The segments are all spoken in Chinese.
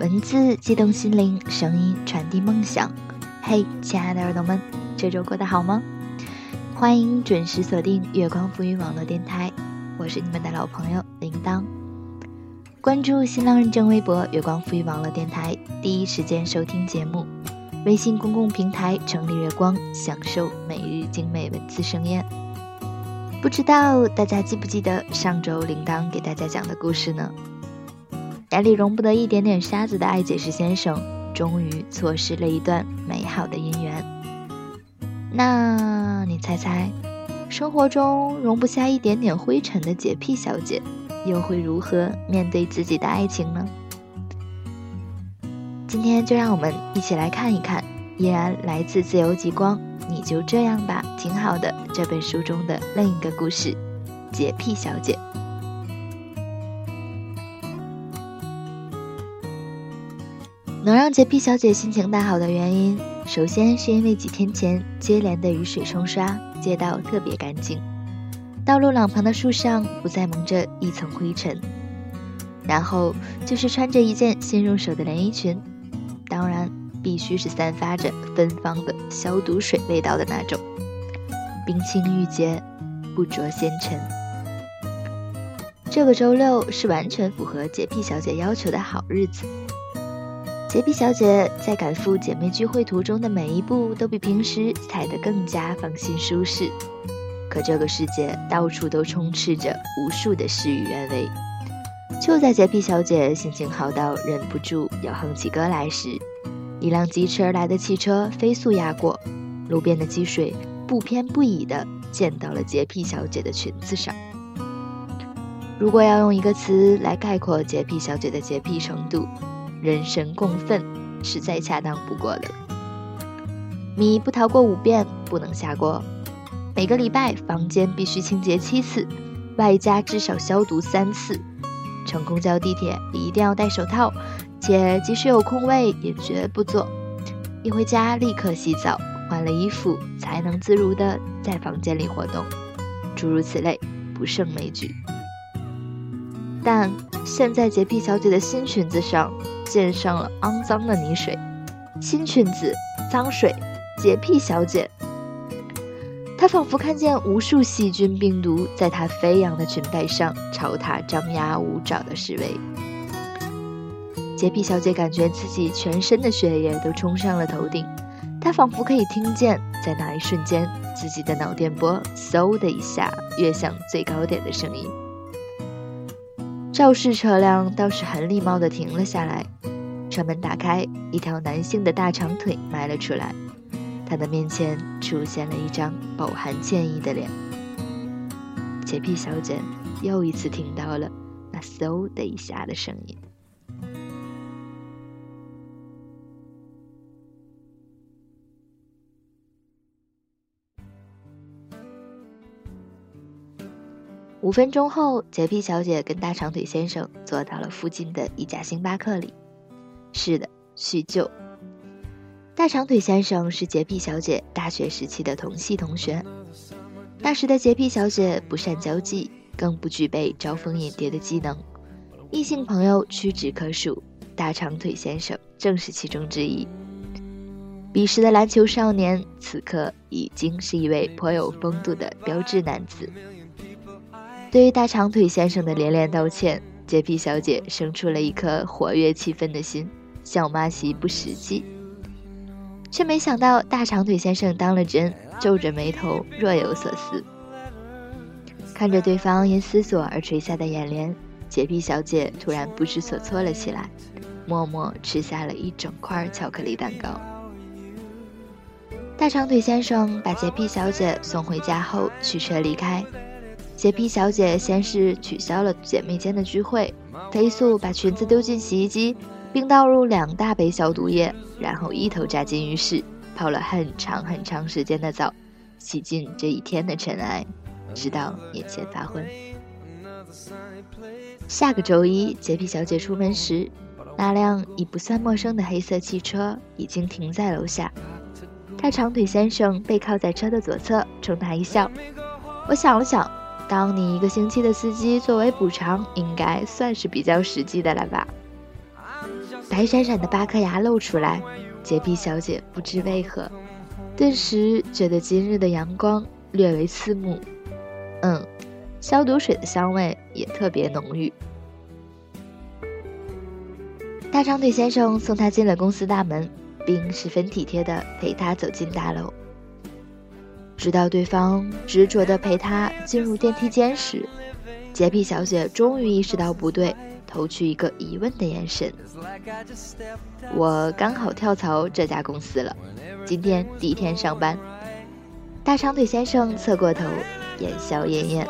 文字激动心灵，声音传递梦想。嘿，亲爱的耳朵们，这周过得好吗？欢迎准时锁定月光浮云网络电台，我是你们的老朋友铃铛。关注新浪认证微博“月光浮云网络电台”，第一时间收听节目。微信公共平台“城里月光”，享受每日精美文字盛宴。不知道大家记不记得上周铃铛给大家讲的故事呢？眼里容不得一点点沙子的爱解释先生，终于错失了一段美好的姻缘。那你猜猜，生活中容不下一点点灰尘的洁癖小姐，又会如何面对自己的爱情呢？今天就让我们一起来看一看，依然来自自由极光。你就这样吧，挺好的。这本书中的另一个故事，洁癖小姐。能让洁癖小姐心情大好的原因，首先是因为几天前接连的雨水冲刷，街道特别干净，道路两旁的树上不再蒙着一层灰尘。然后就是穿着一件新入手的连衣裙，当然。必须是散发着芬芳的消毒水味道的那种，冰清玉洁，不着纤尘。这个周六是完全符合洁癖小姐要求的好日子。洁癖小姐在赶赴姐妹聚会途中的每一步都比平时踩得更加放心舒适。可这个世界到处都充斥着无数的事与愿违。就在洁癖小姐心情好到忍不住要哼起歌来时，一辆疾驰而来的汽车飞速压过，路边的积水不偏不倚地溅到了洁癖小姐的裙子上。如果要用一个词来概括洁癖小姐的洁癖程度，人神共愤是再恰当不过的。米不逃过五遍不能下锅，每个礼拜房间必须清洁七次，外加至少消毒三次。乘公交地铁一定要戴手套。且即使有空位，也绝不坐。一回家立刻洗澡，换了衣服才能自如的在房间里活动。诸如此类，不胜枚举。但现在洁癖小姐的新裙子上溅上了肮脏的泥水，新裙子，脏水，洁癖小姐。她仿佛看见无数细菌病毒在她飞扬的裙摆上朝她张牙舞爪的示威。洁癖小姐感觉自己全身的血液都冲上了头顶，她仿佛可以听见，在那一瞬间，自己的脑电波嗖的一下跃向最高点的声音。肇事车辆倒是很礼貌地停了下来，车门打开，一条男性的大长腿迈了出来，他的面前出现了一张饱含歉意的脸。洁癖小姐又一次听到了那嗖的一下的声音。五分钟后，洁癖小姐跟大长腿先生坐到了附近的一家星巴克里。是的，叙旧。大长腿先生是洁癖小姐大学时期的同系同学。那时的洁癖小姐不善交际，更不具备招蜂引蝶的技能，异性朋友屈指可数。大长腿先生正是其中之一。彼时的篮球少年，此刻已经是一位颇有风度的标致男子。对于大长腿先生的连连道歉，洁癖小姐生出了一颗活跃气氛的心，笑骂其不实际，却没想到大长腿先生当了真，皱着眉头若有所思。看着对方因思索而垂下的眼帘，洁癖小姐突然不知所措了起来，默默吃下了一整块巧克力蛋糕。大长腿先生把洁癖小姐送回家后，驱车离开。洁癖小姐先是取消了姐妹间的聚会，飞速把裙子丢进洗衣机，并倒入两大杯消毒液，然后一头扎进浴室，泡了很长很长时间的澡，洗净这一天的尘埃，直到眼前发昏。下个周一，洁癖小姐出门时，那辆已不算陌生的黑色汽车已经停在楼下。大长腿先生背靠在车的左侧，冲她一笑。我想了想。当你一个星期的司机作为补偿，应该算是比较实际的了吧？白闪闪的八颗牙露出来，洁癖小姐不知为何，顿时觉得今日的阳光略为刺目。嗯，消毒水的香味也特别浓郁。大长腿先生送她进了公司大门，并十分体贴地陪她走进大楼。直到对方执着地陪她进入电梯间时，洁癖小姐终于意识到不对，投去一个疑问的眼神。我刚好跳槽这家公司了，今天第一天上班。大长腿先生侧过头，眼笑晏晏。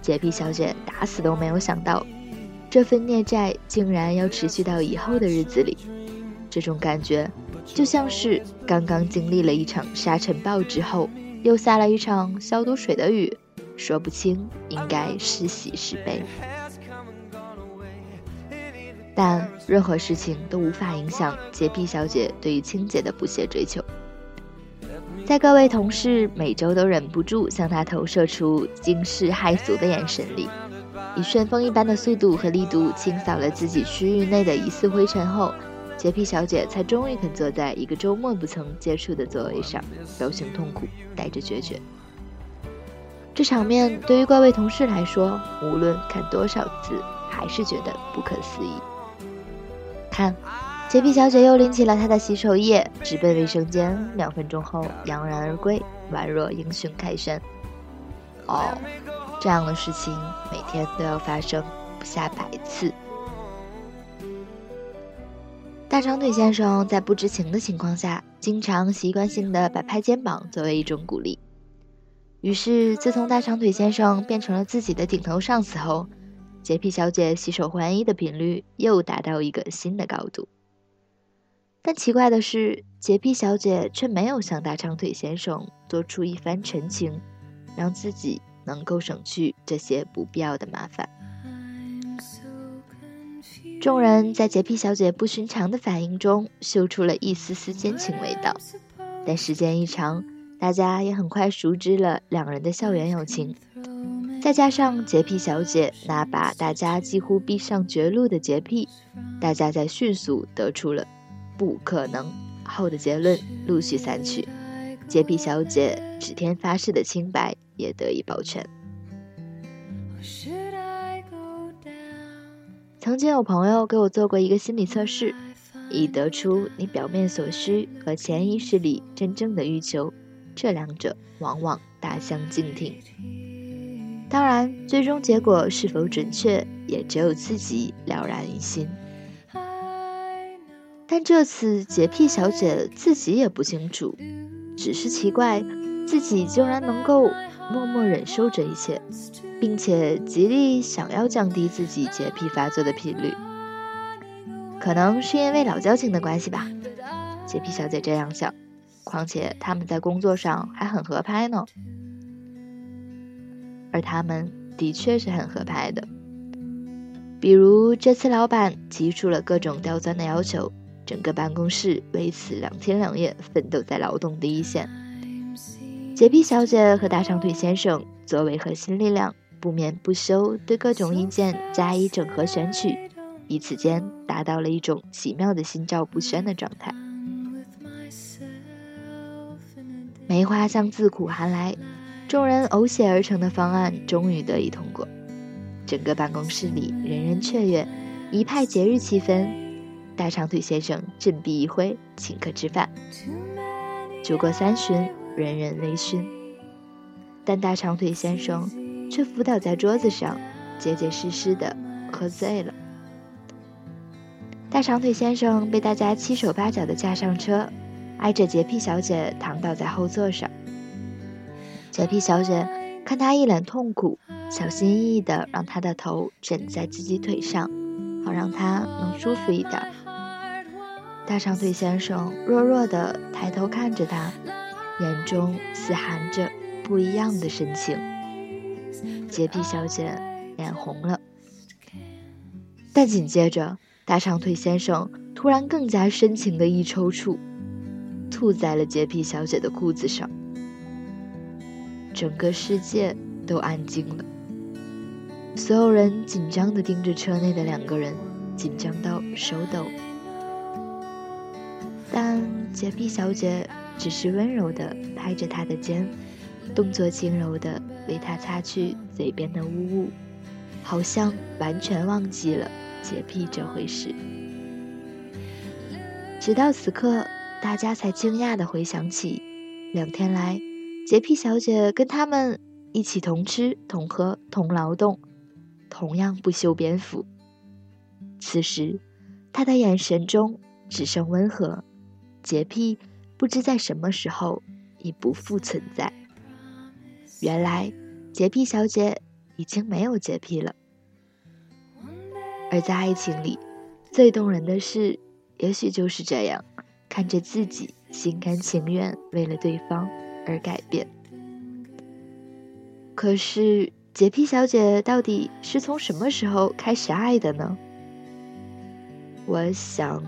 洁癖小姐打死都没有想到，这份孽债竟然要持续到以后的日子里。这种感觉，就像是刚刚经历了一场沙尘暴之后，又下了一场消毒水的雨。说不清应该是喜是悲，但任何事情都无法影响洁癖小姐对于清洁的不懈追求。在各位同事每周都忍不住向她投射出惊世骇俗的眼神里，以旋风一般的速度和力度清扫了自己区域内的疑似灰尘后，洁癖小姐才终于肯坐在一个周末不曾接触的座位上，表情痛苦，带着决绝。这场面对于怪味同事来说，无论看多少次，还是觉得不可思议。看，洁癖小姐又拎起了她的洗手液，直奔卫生间。两分钟后，扬然而归，宛若英雄凯旋。哦，这样的事情每天都要发生不下百次。大长腿先生在不知情的情况下，经常习惯性的摆拍肩膀，作为一种鼓励。于是，自从大长腿先生变成了自己的顶头上司后，洁癖小姐洗手换衣的频率又达到一个新的高度。但奇怪的是，洁癖小姐却没有向大长腿先生做出一番陈情，让自己能够省去这些不必要的麻烦。众人在洁癖小姐不寻常的反应中嗅出了一丝丝奸情味道，但时间一长。大家也很快熟知了两人的校园友情，再加上洁癖小姐那把大家几乎逼上绝路的洁癖，大家在迅速得出了“不可能”后的结论，陆续散去。洁癖小姐指天发誓的清白也得以保全。曾经有朋友给我做过一个心理测试，以得出你表面所需和潜意识里真正的欲求。这两者往往大相径庭，当然，最终结果是否准确，也只有自己了然于心。但这次洁癖小姐自己也不清楚，只是奇怪自己竟然能够默默忍受这一切，并且极力想要降低自己洁癖发作的频率。可能是因为老交情的关系吧，洁癖小姐这样想。况且他们在工作上还很合拍呢，而他们的确是很合拍的。比如这次老板提出了各种刁钻的要求，整个办公室为此两天两夜奋斗在劳动的一线。洁癖小姐和大长腿先生作为核心力量，不眠不休对各种意见加以整合选取，彼此间达到了一种奇妙的心照不宣的状态。梅花香自苦寒来，众人呕血而成的方案终于得以通过。整个办公室里人人雀跃，一派节日气氛。大长腿先生振臂一挥，请客吃饭。酒过三巡，人人微醺，但大长腿先生却伏倒在桌子上，结结实实的喝醉了。大长腿先生被大家七手八脚的架上车。挨着洁癖小姐躺倒在后座上，洁癖小姐看他一脸痛苦，小心翼翼的让他的头枕在自己腿上，好让他能舒服一点。大长腿先生弱弱的抬头看着她，眼中似含着不一样的深情。洁癖小姐脸红了，但紧接着，大长腿先生突然更加深情的一抽搐。吐在了洁癖小姐的裤子上，整个世界都安静了。所有人紧张地盯着车内的两个人，紧张到手抖。但洁癖小姐只是温柔地拍着他的肩，动作轻柔地为他擦去嘴边的污物，好像完全忘记了洁癖这回事。直到此刻，大家才惊讶地回想起，两天来，洁癖小姐跟他们一起同吃、同喝、同劳动，同样不修边幅。此时，她的眼神中只剩温和。洁癖不知在什么时候已不复存在。原来，洁癖小姐已经没有洁癖了。而在爱情里，最动人的事，也许就是这样：看着自己心甘情愿为了对方而改变。可是，洁癖小姐到底是从什么时候开始爱的呢？我想。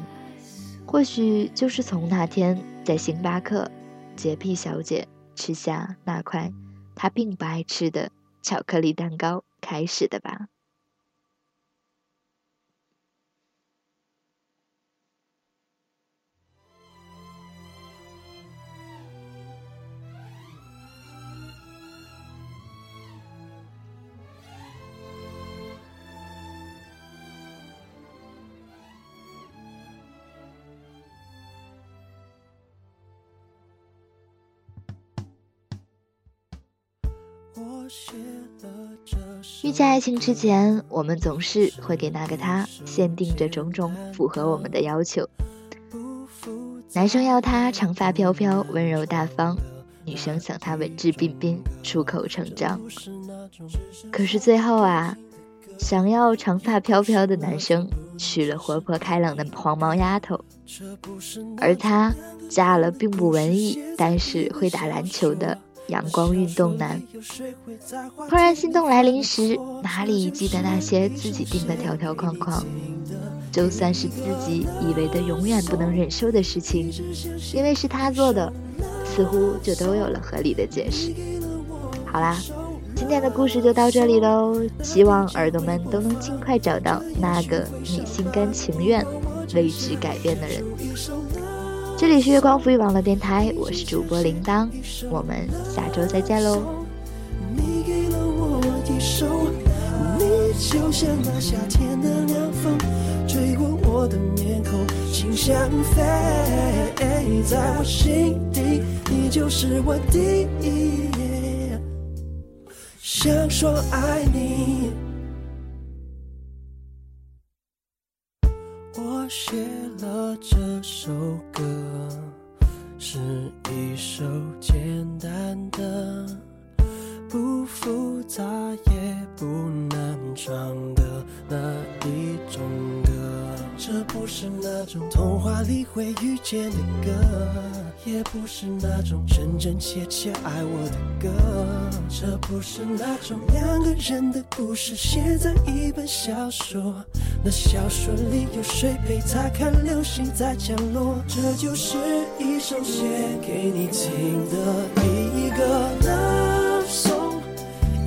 或许就是从那天在星巴克，洁癖小姐吃下那块他并不爱吃的巧克力蛋糕开始的吧。遇见爱情之前，我们总是会给那个他限定着种种符合我们的要求。男生要他长发飘飘、温柔大方；女生想他文质彬彬、出口成章。可是最后啊，想要长发飘飘的男生娶了活泼开朗的黄毛丫头，而她嫁了并不文艺但是会打篮球的。阳光运动男，突然心动来临时，哪里记得那些自己定的条条框框？就算是自己以为的永远不能忍受的事情，因为是他做的，似乎就都有了合理的解释。好啦，今天的故事就到这里喽，希望耳朵们都能尽快找到那个你心甘情愿为之改变的人。这里是月光浮语网络电台，我是主播铃铛，我们下周再见喽。你给了我一首，你就像那夏天的凉风，吹过我的面孔，心像飞，在我心底，你就是我第一，想说爱你。我写了这首歌，的、不复杂也不难唱的那一种歌。这不是那种童话里会遇见的歌。也不是那种真真切切爱我的歌，这不是那种两个人的故事写在一本小说，那小说里有谁陪他看流星在降落？这就是一首写给你听的一个 love song，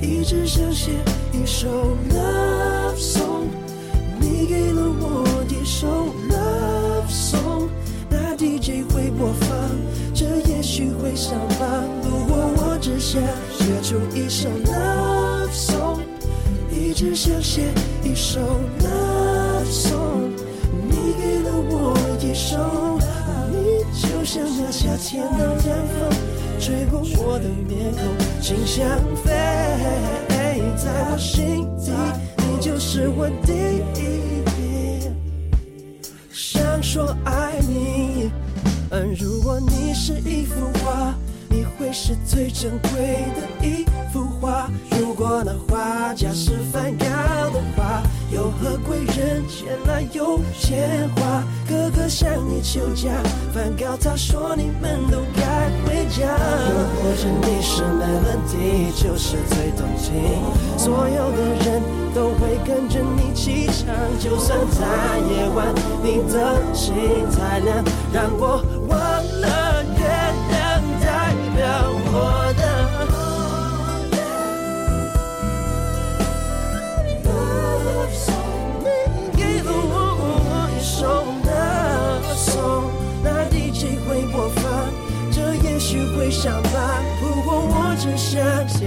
一直想写一首 love song，你给了我一首 love song，那 DJ 会播放。这也许会上榜。如果我只想写出一首 love song，一直想写一首 love song，你给了我一首，你就像那夏天的凉风，吹过我的面孔，心像飞，在我心底，你就是我第一，想说爱你。如果你是一幅画，你会是最珍贵的一幅画。如果那画家是梵高的话，又何贵人前来有钱花？哥哥向你求嫁，梵高他说你们都该回家。又或者你是 melody，就是最动听，所有的人都会跟着你起唱。就算在夜晚，你的心太亮，让我。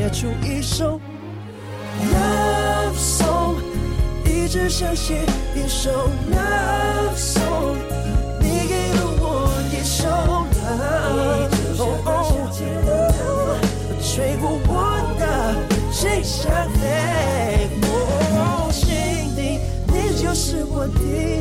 写出一首 love song，一直想写一首 love song，你给了我一首 love，吹过我的心上飞，心底你就是我的。